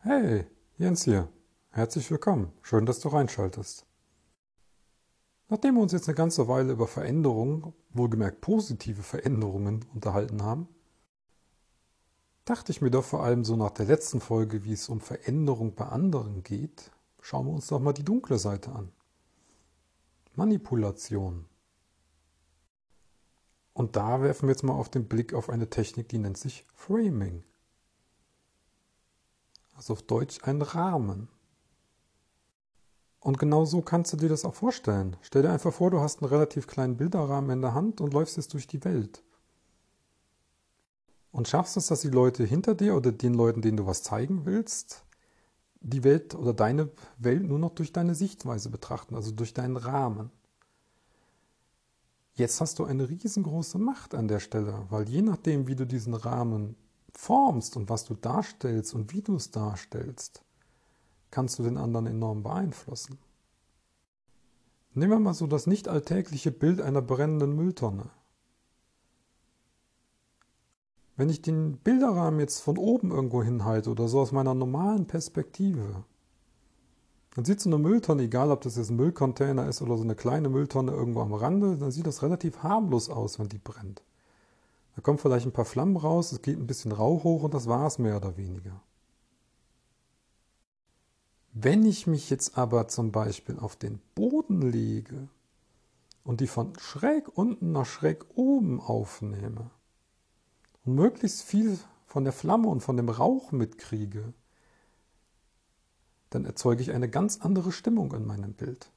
Hey, Jens hier. Herzlich willkommen. Schön, dass du reinschaltest. Nachdem wir uns jetzt eine ganze Weile über Veränderungen, wohlgemerkt positive Veränderungen, unterhalten haben, dachte ich mir doch vor allem so nach der letzten Folge, wie es um Veränderung bei anderen geht, schauen wir uns doch mal die dunkle Seite an. Manipulation. Und da werfen wir jetzt mal auf den Blick auf eine Technik, die nennt sich Framing also auf Deutsch ein Rahmen. Und genau so kannst du dir das auch vorstellen. Stell dir einfach vor, du hast einen relativ kleinen Bilderrahmen in der Hand und läufst jetzt durch die Welt. Und schaffst es, dass die Leute hinter dir oder den Leuten, denen du was zeigen willst, die Welt oder deine Welt nur noch durch deine Sichtweise betrachten, also durch deinen Rahmen. Jetzt hast du eine riesengroße Macht an der Stelle, weil je nachdem, wie du diesen Rahmen formst und was du darstellst und wie du es darstellst, kannst du den anderen enorm beeinflussen. Nehmen wir mal so das nicht alltägliche Bild einer brennenden Mülltonne. Wenn ich den Bilderrahmen jetzt von oben irgendwo hinhalte oder so aus meiner normalen Perspektive, dann sieht so eine Mülltonne, egal ob das jetzt ein Müllcontainer ist oder so eine kleine Mülltonne irgendwo am Rande, dann sieht das relativ harmlos aus, wenn die brennt. Da kommen vielleicht ein paar Flammen raus, es geht ein bisschen Rauch hoch und das war es mehr oder weniger. Wenn ich mich jetzt aber zum Beispiel auf den Boden lege und die von schräg unten nach schräg oben aufnehme und möglichst viel von der Flamme und von dem Rauch mitkriege, dann erzeuge ich eine ganz andere Stimmung in meinem Bild.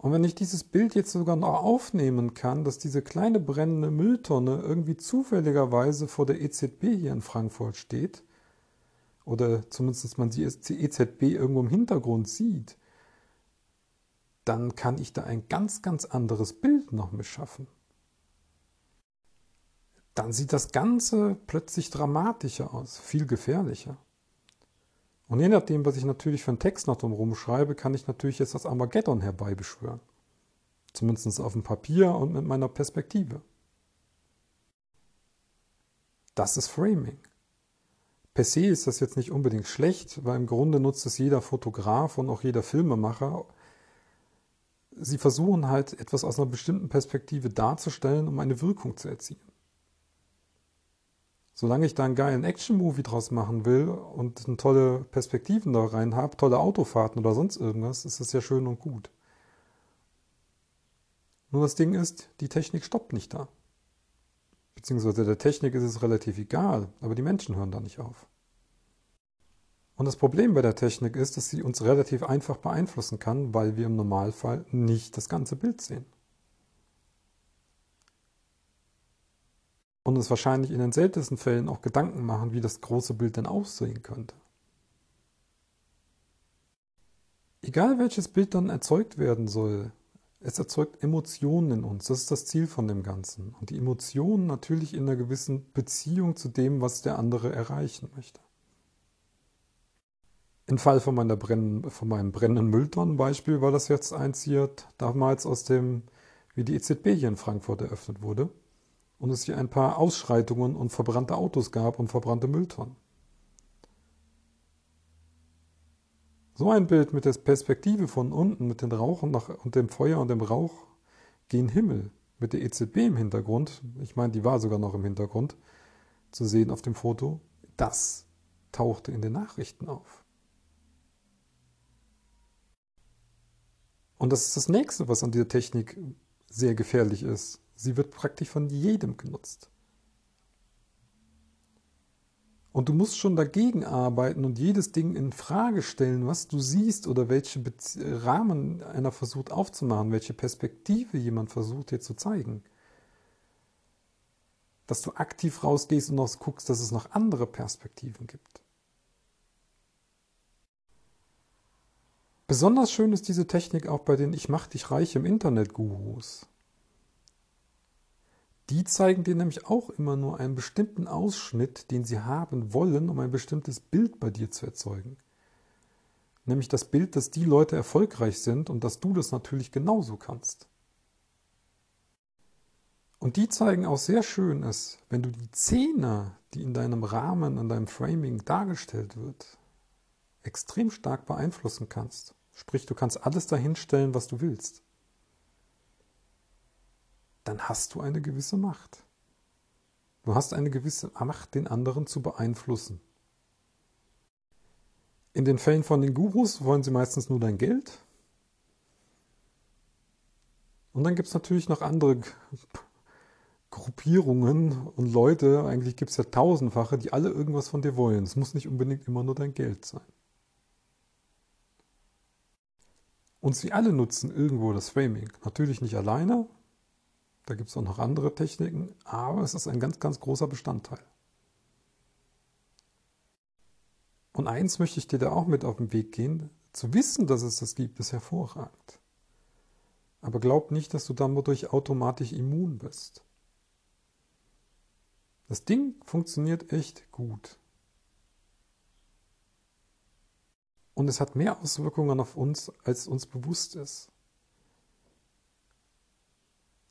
Und wenn ich dieses Bild jetzt sogar noch aufnehmen kann, dass diese kleine brennende Mülltonne irgendwie zufälligerweise vor der EZB hier in Frankfurt steht, oder zumindest man die EZB irgendwo im Hintergrund sieht, dann kann ich da ein ganz, ganz anderes Bild noch mit schaffen. Dann sieht das Ganze plötzlich dramatischer aus, viel gefährlicher. Und je nachdem, was ich natürlich für einen Text noch drumherum schreibe, kann ich natürlich jetzt das Armageddon herbeibeschwören. Zumindest auf dem Papier und mit meiner Perspektive. Das ist Framing. Per se ist das jetzt nicht unbedingt schlecht, weil im Grunde nutzt es jeder Fotograf und auch jeder Filmemacher. Sie versuchen halt etwas aus einer bestimmten Perspektive darzustellen, um eine Wirkung zu erzielen. Solange ich da einen geilen Action-Movie draus machen will und tolle Perspektiven da rein habe, tolle Autofahrten oder sonst irgendwas, ist das ja schön und gut. Nur das Ding ist, die Technik stoppt nicht da. Beziehungsweise der Technik ist es relativ egal, aber die Menschen hören da nicht auf. Und das Problem bei der Technik ist, dass sie uns relativ einfach beeinflussen kann, weil wir im Normalfall nicht das ganze Bild sehen. Und uns wahrscheinlich in den seltensten Fällen auch Gedanken machen, wie das große Bild denn aussehen könnte. Egal welches Bild dann erzeugt werden soll, es erzeugt Emotionen in uns. Das ist das Ziel von dem Ganzen. Und die Emotionen natürlich in einer gewissen Beziehung zu dem, was der andere erreichen möchte. Im Fall von, meiner Brennen, von meinem brennenden Mülltonnenbeispiel war das jetzt eins hier damals aus dem, wie die EZB hier in Frankfurt eröffnet wurde und es hier ein paar Ausschreitungen und verbrannte Autos gab und verbrannte Mülltonnen. So ein Bild mit der Perspektive von unten, mit dem Rauch und dem Feuer und dem Rauch gen Himmel, mit der EZB im Hintergrund, ich meine, die war sogar noch im Hintergrund zu sehen auf dem Foto, das tauchte in den Nachrichten auf. Und das ist das nächste, was an dieser Technik sehr gefährlich ist. Sie wird praktisch von jedem genutzt. Und du musst schon dagegen arbeiten und jedes Ding in Frage stellen, was du siehst oder welche Rahmen einer versucht aufzumachen, welche Perspektive jemand versucht dir zu zeigen. Dass du aktiv rausgehst und noch guckst, dass es noch andere Perspektiven gibt. Besonders schön ist diese Technik auch bei den Ich mach dich reich im Internet Gurus. Die zeigen dir nämlich auch immer nur einen bestimmten Ausschnitt, den sie haben wollen, um ein bestimmtes Bild bei dir zu erzeugen. Nämlich das Bild, dass die Leute erfolgreich sind und dass du das natürlich genauso kannst. Und die zeigen auch sehr schön es, wenn du die Szene, die in deinem Rahmen, in deinem Framing dargestellt wird, extrem stark beeinflussen kannst. Sprich, du kannst alles dahinstellen, was du willst. Dann hast du eine gewisse Macht. Du hast eine gewisse Macht, den anderen zu beeinflussen. In den Fällen von den Gurus wollen sie meistens nur dein Geld. Und dann gibt es natürlich noch andere Gruppierungen und Leute, eigentlich gibt es ja tausendfache, die alle irgendwas von dir wollen. Es muss nicht unbedingt immer nur dein Geld sein. Und sie alle nutzen irgendwo das Framing. Natürlich nicht alleine, da gibt es auch noch andere Techniken, aber es ist ein ganz, ganz großer Bestandteil. Und eins möchte ich dir da auch mit auf den Weg gehen. Zu wissen, dass es das gibt, ist hervorragend. Aber glaub nicht, dass du dadurch automatisch immun bist. Das Ding funktioniert echt gut. Und es hat mehr Auswirkungen auf uns, als uns bewusst ist.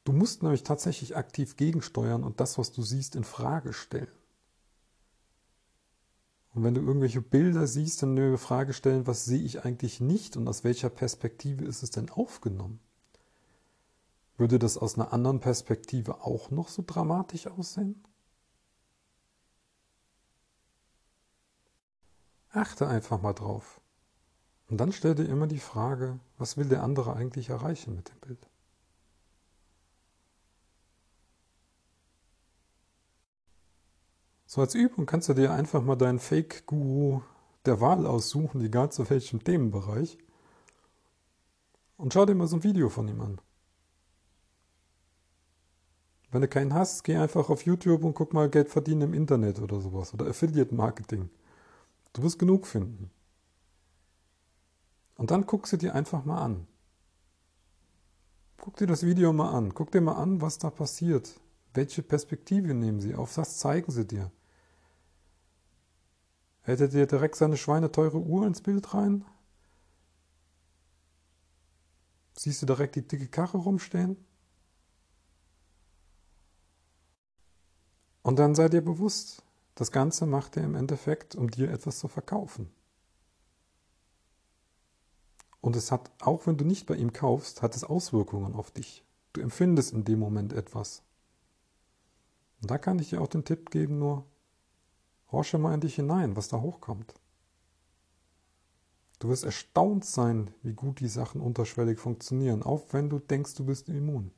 Du musst nämlich tatsächlich aktiv gegensteuern und das, was du siehst, in Frage stellen. Und wenn du irgendwelche Bilder siehst, dann eine Frage stellen, was sehe ich eigentlich nicht und aus welcher Perspektive ist es denn aufgenommen? Würde das aus einer anderen Perspektive auch noch so dramatisch aussehen? Achte einfach mal drauf. Und dann stell dir immer die Frage, was will der andere eigentlich erreichen mit dem Bild? So als Übung kannst du dir einfach mal deinen Fake-Guru der Wahl aussuchen, egal zu welchem Themenbereich. Und schau dir mal so ein Video von ihm an. Wenn du keinen hast, geh einfach auf YouTube und guck mal Geld verdienen im Internet oder sowas. Oder Affiliate Marketing. Du wirst genug finden. Und dann guck sie dir einfach mal an. Guck dir das Video mal an. Guck dir mal an, was da passiert. Welche Perspektive nehmen sie auf? Was zeigen sie dir? Hättet ihr direkt seine schweineteure Uhr ins Bild rein? Siehst du direkt die dicke Karre rumstehen? Und dann sei dir bewusst, das Ganze macht er im Endeffekt, um dir etwas zu verkaufen. Und es hat, auch wenn du nicht bei ihm kaufst, hat es Auswirkungen auf dich. Du empfindest in dem Moment etwas. Und da kann ich dir auch den Tipp geben, nur Horsche mal in dich hinein, was da hochkommt. Du wirst erstaunt sein, wie gut die Sachen unterschwellig funktionieren, auch wenn du denkst, du bist immun.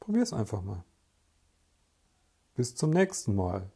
Probier es einfach mal. Bis zum nächsten Mal.